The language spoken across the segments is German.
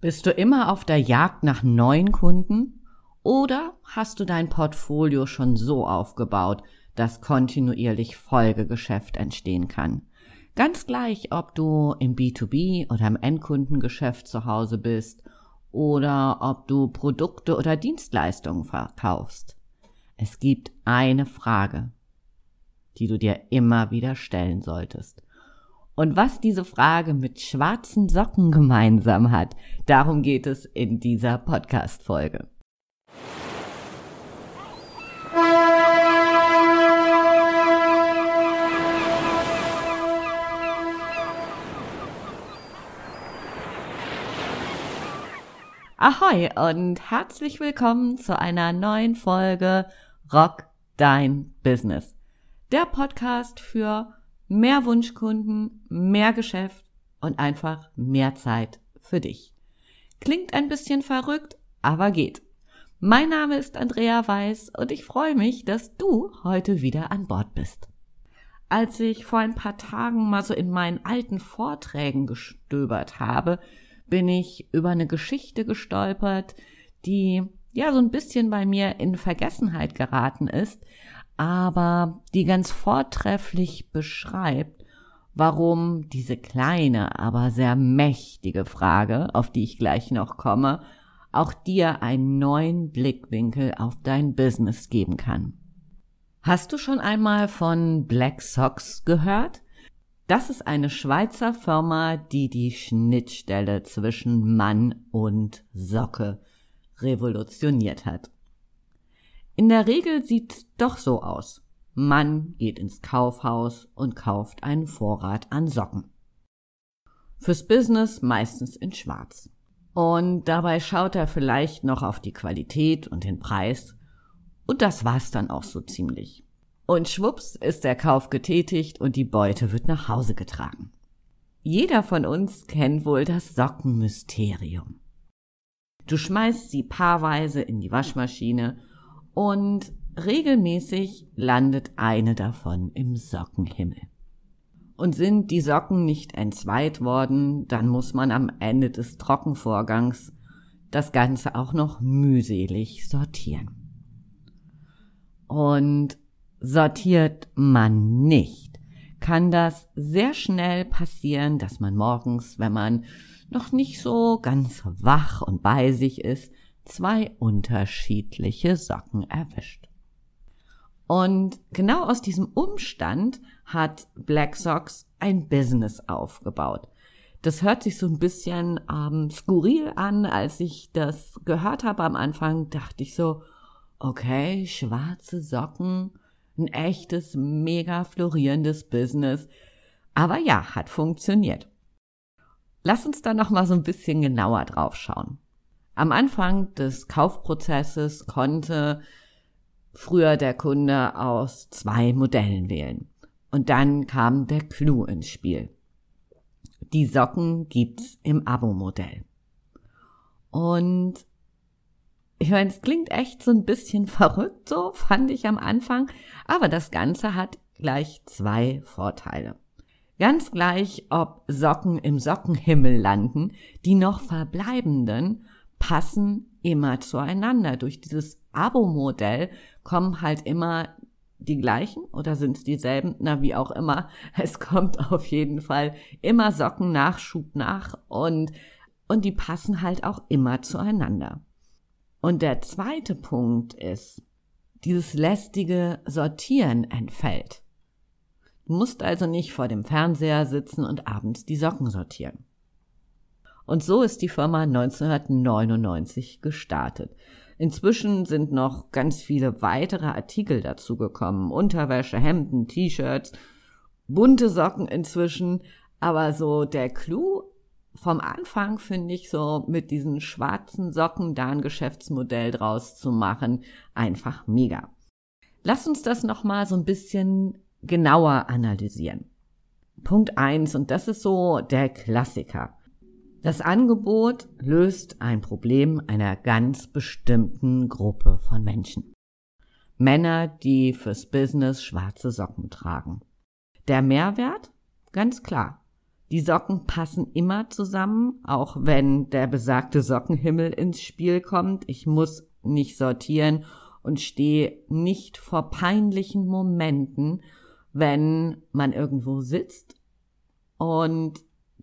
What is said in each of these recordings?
Bist du immer auf der Jagd nach neuen Kunden oder hast du dein Portfolio schon so aufgebaut, dass kontinuierlich Folgegeschäft entstehen kann? Ganz gleich, ob du im B2B oder im Endkundengeschäft zu Hause bist oder ob du Produkte oder Dienstleistungen verkaufst. Es gibt eine Frage, die du dir immer wieder stellen solltest. Und was diese Frage mit schwarzen Socken gemeinsam hat, darum geht es in dieser Podcast-Folge. Ahoi und herzlich willkommen zu einer neuen Folge Rock Dein Business. Der Podcast für mehr Wunschkunden, mehr Geschäft und einfach mehr Zeit für dich. Klingt ein bisschen verrückt, aber geht. Mein Name ist Andrea Weiß und ich freue mich, dass du heute wieder an Bord bist. Als ich vor ein paar Tagen mal so in meinen alten Vorträgen gestöbert habe, bin ich über eine Geschichte gestolpert, die ja so ein bisschen bei mir in Vergessenheit geraten ist, aber die ganz vortrefflich beschreibt, warum diese kleine, aber sehr mächtige Frage, auf die ich gleich noch komme, auch dir einen neuen Blickwinkel auf dein Business geben kann. Hast du schon einmal von Black Socks gehört? Das ist eine Schweizer Firma, die die Schnittstelle zwischen Mann und Socke revolutioniert hat. In der Regel sieht's doch so aus. Man geht ins Kaufhaus und kauft einen Vorrat an Socken. Fürs Business meistens in Schwarz. Und dabei schaut er vielleicht noch auf die Qualität und den Preis. Und das war's dann auch so ziemlich. Und schwupps ist der Kauf getätigt und die Beute wird nach Hause getragen. Jeder von uns kennt wohl das Sockenmysterium. Du schmeißt sie paarweise in die Waschmaschine und regelmäßig landet eine davon im Sockenhimmel. Und sind die Socken nicht entzweit worden, dann muss man am Ende des Trockenvorgangs das Ganze auch noch mühselig sortieren. Und sortiert man nicht, kann das sehr schnell passieren, dass man morgens, wenn man noch nicht so ganz wach und bei sich ist, zwei unterschiedliche Socken erwischt. Und genau aus diesem Umstand hat Black Socks ein Business aufgebaut. Das hört sich so ein bisschen ähm, skurril an. Als ich das gehört habe am Anfang, dachte ich so, okay, schwarze Socken, ein echtes, mega florierendes Business. Aber ja, hat funktioniert. Lass uns da noch mal so ein bisschen genauer drauf schauen. Am Anfang des Kaufprozesses konnte früher der Kunde aus zwei Modellen wählen. Und dann kam der Clou ins Spiel. Die Socken gibt's im Abo-Modell. Und ich meine, es klingt echt so ein bisschen verrückt, so fand ich am Anfang, aber das Ganze hat gleich zwei Vorteile. Ganz gleich, ob Socken im Sockenhimmel landen, die noch verbleibenden passen immer zueinander. Durch dieses Abo-Modell kommen halt immer die gleichen oder sind es dieselben? Na, wie auch immer. Es kommt auf jeden Fall immer Sockennachschub nach und, und die passen halt auch immer zueinander. Und der zweite Punkt ist, dieses lästige Sortieren entfällt. Du musst also nicht vor dem Fernseher sitzen und abends die Socken sortieren. Und so ist die Firma 1999 gestartet. Inzwischen sind noch ganz viele weitere Artikel dazugekommen. Unterwäsche, Hemden, T-Shirts, bunte Socken inzwischen. Aber so der Clou vom Anfang finde ich so mit diesen schwarzen Socken da ein Geschäftsmodell draus zu machen einfach mega. Lass uns das nochmal so ein bisschen genauer analysieren. Punkt eins und das ist so der Klassiker. Das Angebot löst ein Problem einer ganz bestimmten Gruppe von Menschen. Männer, die fürs Business schwarze Socken tragen. Der Mehrwert? Ganz klar. Die Socken passen immer zusammen, auch wenn der besagte Sockenhimmel ins Spiel kommt. Ich muss nicht sortieren und stehe nicht vor peinlichen Momenten, wenn man irgendwo sitzt und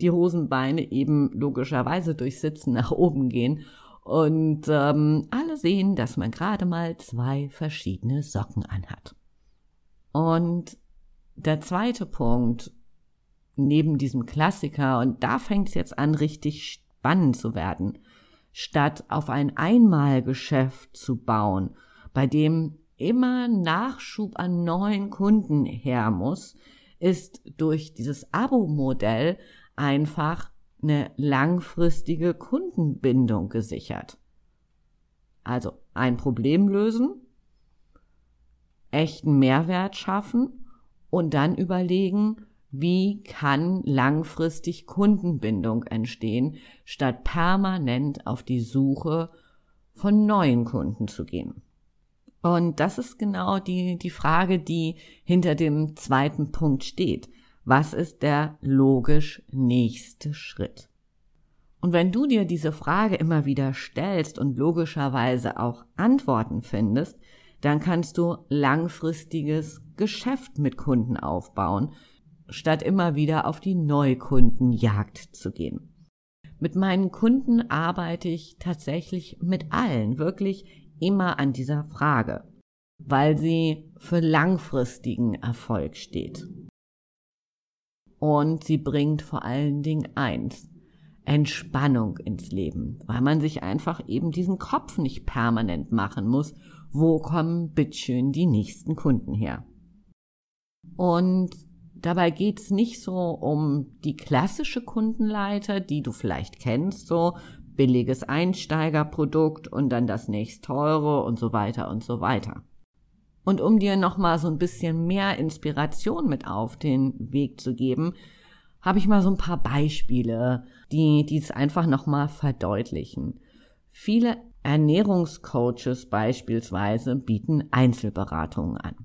die Hosenbeine eben logischerweise durch Sitzen nach oben gehen und ähm, alle sehen, dass man gerade mal zwei verschiedene Socken anhat. Und der zweite Punkt, neben diesem Klassiker, und da fängt es jetzt an, richtig spannend zu werden, statt auf ein Einmalgeschäft zu bauen, bei dem immer Nachschub an neuen Kunden her muss, ist durch dieses Abo-Modell einfach eine langfristige Kundenbindung gesichert. Also ein Problem lösen, echten Mehrwert schaffen und dann überlegen, wie kann langfristig Kundenbindung entstehen, statt permanent auf die Suche von neuen Kunden zu gehen. Und das ist genau die, die Frage, die hinter dem zweiten Punkt steht. Was ist der logisch nächste Schritt? Und wenn du dir diese Frage immer wieder stellst und logischerweise auch Antworten findest, dann kannst du langfristiges Geschäft mit Kunden aufbauen, statt immer wieder auf die Neukundenjagd zu gehen. Mit meinen Kunden arbeite ich tatsächlich mit allen wirklich immer an dieser Frage, weil sie für langfristigen Erfolg steht. Und sie bringt vor allen Dingen eins, Entspannung ins Leben, weil man sich einfach eben diesen Kopf nicht permanent machen muss, wo kommen bitteschön die nächsten Kunden her. Und dabei geht's nicht so um die klassische Kundenleiter, die du vielleicht kennst, so billiges Einsteigerprodukt und dann das nächst teure und so weiter und so weiter. Und um dir nochmal so ein bisschen mehr Inspiration mit auf den Weg zu geben, habe ich mal so ein paar Beispiele, die dies einfach nochmal verdeutlichen. Viele Ernährungscoaches beispielsweise bieten Einzelberatungen an.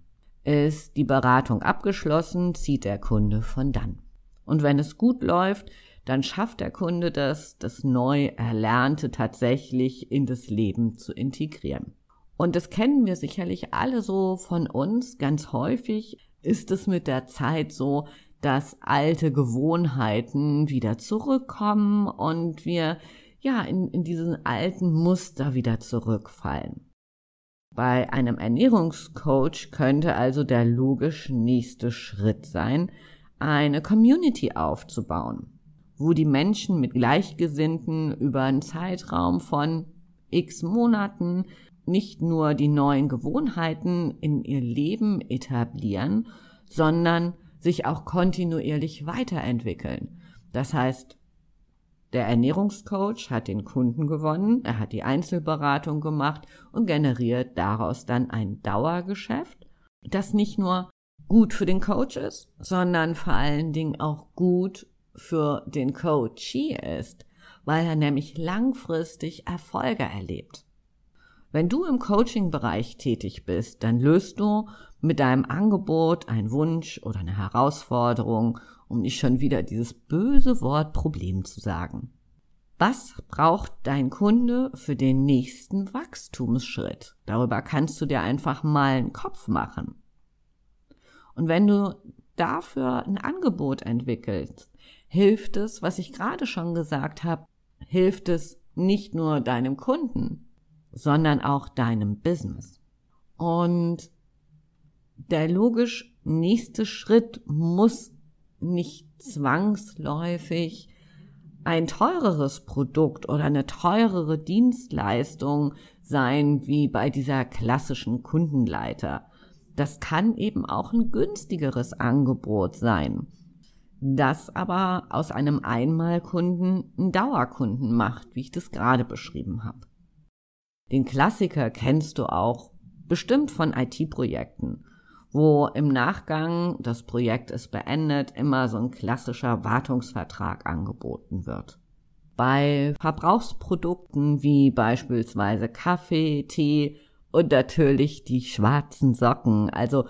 Ist die Beratung abgeschlossen, zieht der Kunde von dann. Und wenn es gut läuft, dann schafft der Kunde das, das neu Erlernte tatsächlich in das Leben zu integrieren. Und das kennen wir sicherlich alle so von uns. Ganz häufig ist es mit der Zeit so, dass alte Gewohnheiten wieder zurückkommen und wir ja in, in diesen alten Muster wieder zurückfallen. Bei einem Ernährungscoach könnte also der logisch nächste Schritt sein, eine Community aufzubauen, wo die Menschen mit Gleichgesinnten über einen Zeitraum von x Monaten nicht nur die neuen Gewohnheiten in ihr Leben etablieren, sondern sich auch kontinuierlich weiterentwickeln. Das heißt, der Ernährungscoach hat den Kunden gewonnen, er hat die Einzelberatung gemacht und generiert daraus dann ein Dauergeschäft, das nicht nur gut für den Coach ist, sondern vor allen Dingen auch gut für den Coachee ist, weil er nämlich langfristig Erfolge erlebt. Wenn du im Coaching-Bereich tätig bist, dann löst du mit deinem Angebot einen Wunsch oder eine Herausforderung, um nicht schon wieder dieses böse Wort Problem zu sagen. Was braucht dein Kunde für den nächsten Wachstumsschritt? Darüber kannst du dir einfach mal einen Kopf machen. Und wenn du dafür ein Angebot entwickelst, hilft es, was ich gerade schon gesagt habe, hilft es nicht nur deinem Kunden, sondern auch deinem Business. Und der logisch nächste Schritt muss nicht zwangsläufig ein teureres Produkt oder eine teurere Dienstleistung sein wie bei dieser klassischen Kundenleiter. Das kann eben auch ein günstigeres Angebot sein, das aber aus einem Einmalkunden einen Dauerkunden macht, wie ich das gerade beschrieben habe. Den Klassiker kennst du auch bestimmt von IT-Projekten, wo im Nachgang, das Projekt ist beendet, immer so ein klassischer Wartungsvertrag angeboten wird. Bei Verbrauchsprodukten wie beispielsweise Kaffee, Tee und natürlich die schwarzen Socken, also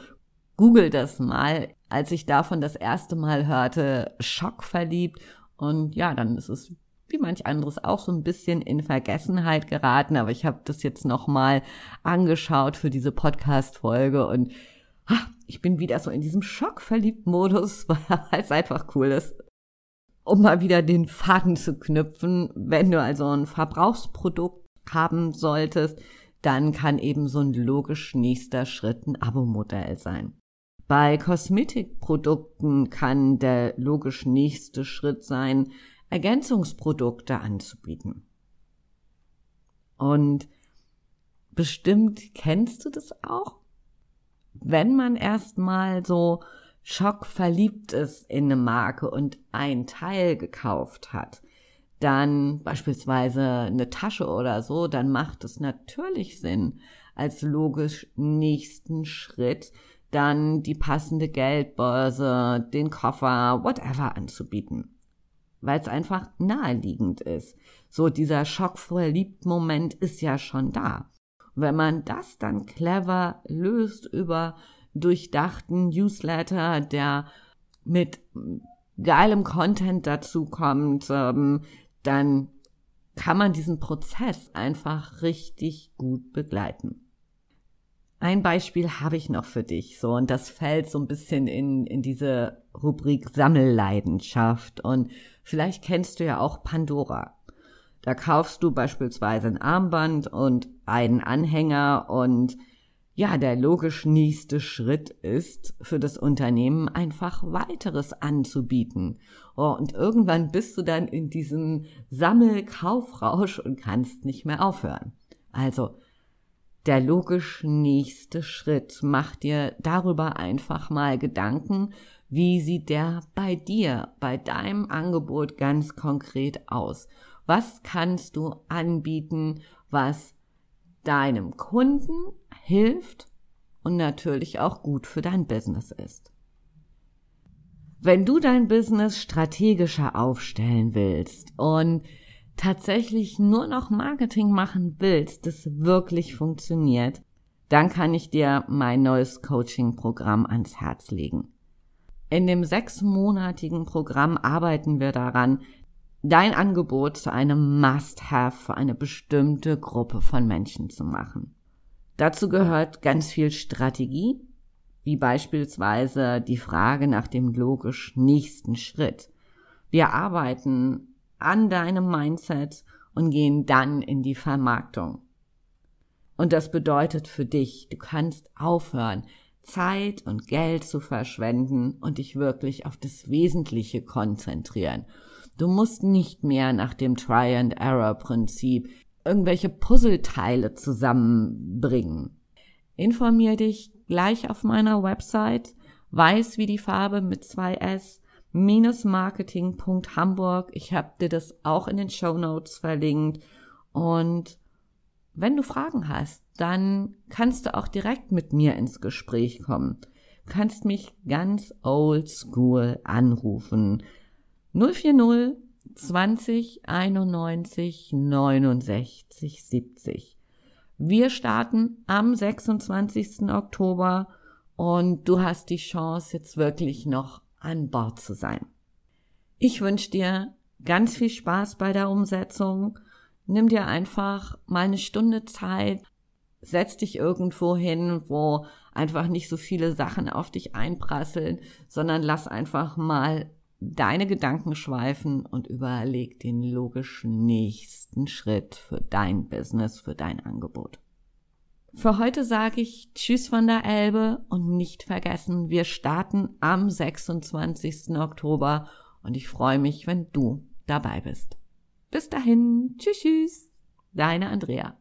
google das mal, als ich davon das erste Mal hörte, schockverliebt. Und ja, dann ist es wie manch anderes auch so ein bisschen in Vergessenheit geraten. Aber ich habe das jetzt nochmal angeschaut für diese Podcast-Folge und ach, ich bin wieder so in diesem Schockverliebt-Modus, weil es einfach cool ist. Um mal wieder den Faden zu knüpfen, wenn du also ein Verbrauchsprodukt haben solltest, dann kann eben so ein logisch nächster Schritt ein Abo-Modell sein. Bei Kosmetikprodukten kann der logisch nächste Schritt sein, Ergänzungsprodukte anzubieten. Und bestimmt kennst du das auch? Wenn man erstmal so schockverliebt ist in eine Marke und ein Teil gekauft hat, dann beispielsweise eine Tasche oder so, dann macht es natürlich Sinn, als logisch nächsten Schritt dann die passende Geldbörse, den Koffer, whatever anzubieten. Weil es einfach naheliegend ist. So dieser Schockverliebt-Moment ist ja schon da. wenn man das dann clever löst über durchdachten Newsletter, der mit geilem Content dazu kommt, ähm, dann kann man diesen Prozess einfach richtig gut begleiten. Ein Beispiel habe ich noch für dich, so, und das fällt so ein bisschen in, in diese Rubrik Sammelleidenschaft. Und vielleicht kennst du ja auch Pandora. Da kaufst du beispielsweise ein Armband und einen Anhänger und ja, der logisch nächste Schritt ist, für das Unternehmen einfach weiteres anzubieten. Oh, und irgendwann bist du dann in diesem Sammelkaufrausch und kannst nicht mehr aufhören. Also, der logisch nächste Schritt. Mach dir darüber einfach mal Gedanken, wie sieht der bei dir, bei deinem Angebot ganz konkret aus? Was kannst du anbieten, was deinem Kunden hilft und natürlich auch gut für dein Business ist? Wenn du dein Business strategischer aufstellen willst und tatsächlich nur noch Marketing machen willst, das wirklich funktioniert, dann kann ich dir mein neues Coaching-Programm ans Herz legen. In dem sechsmonatigen Programm arbeiten wir daran, dein Angebot zu einem Must-Have für eine bestimmte Gruppe von Menschen zu machen. Dazu gehört ganz viel Strategie, wie beispielsweise die Frage nach dem logisch nächsten Schritt. Wir arbeiten an deinem Mindset und gehen dann in die Vermarktung. Und das bedeutet für dich, du kannst aufhören, Zeit und Geld zu verschwenden und dich wirklich auf das Wesentliche konzentrieren. Du musst nicht mehr nach dem Try-and-Error-Prinzip irgendwelche Puzzleteile zusammenbringen. Informier dich gleich auf meiner Website, weiß wie die Farbe mit zwei S marketing.hamburg. Ich habe dir das auch in den Show Notes verlinkt. Und wenn du Fragen hast, dann kannst du auch direkt mit mir ins Gespräch kommen. Du kannst mich ganz old school anrufen. 040 20 91 69 70. Wir starten am 26. Oktober und du hast die Chance jetzt wirklich noch an Bord zu sein. Ich wünsche dir ganz viel Spaß bei der Umsetzung. Nimm dir einfach mal eine Stunde Zeit, setz dich irgendwo hin, wo einfach nicht so viele Sachen auf dich einprasseln, sondern lass einfach mal deine Gedanken schweifen und überleg den logischen nächsten Schritt für dein Business, für dein Angebot. Für heute sage ich Tschüss von der Elbe und nicht vergessen, wir starten am 26. Oktober und ich freue mich, wenn du dabei bist. Bis dahin, tschüss, tschüss, deine Andrea.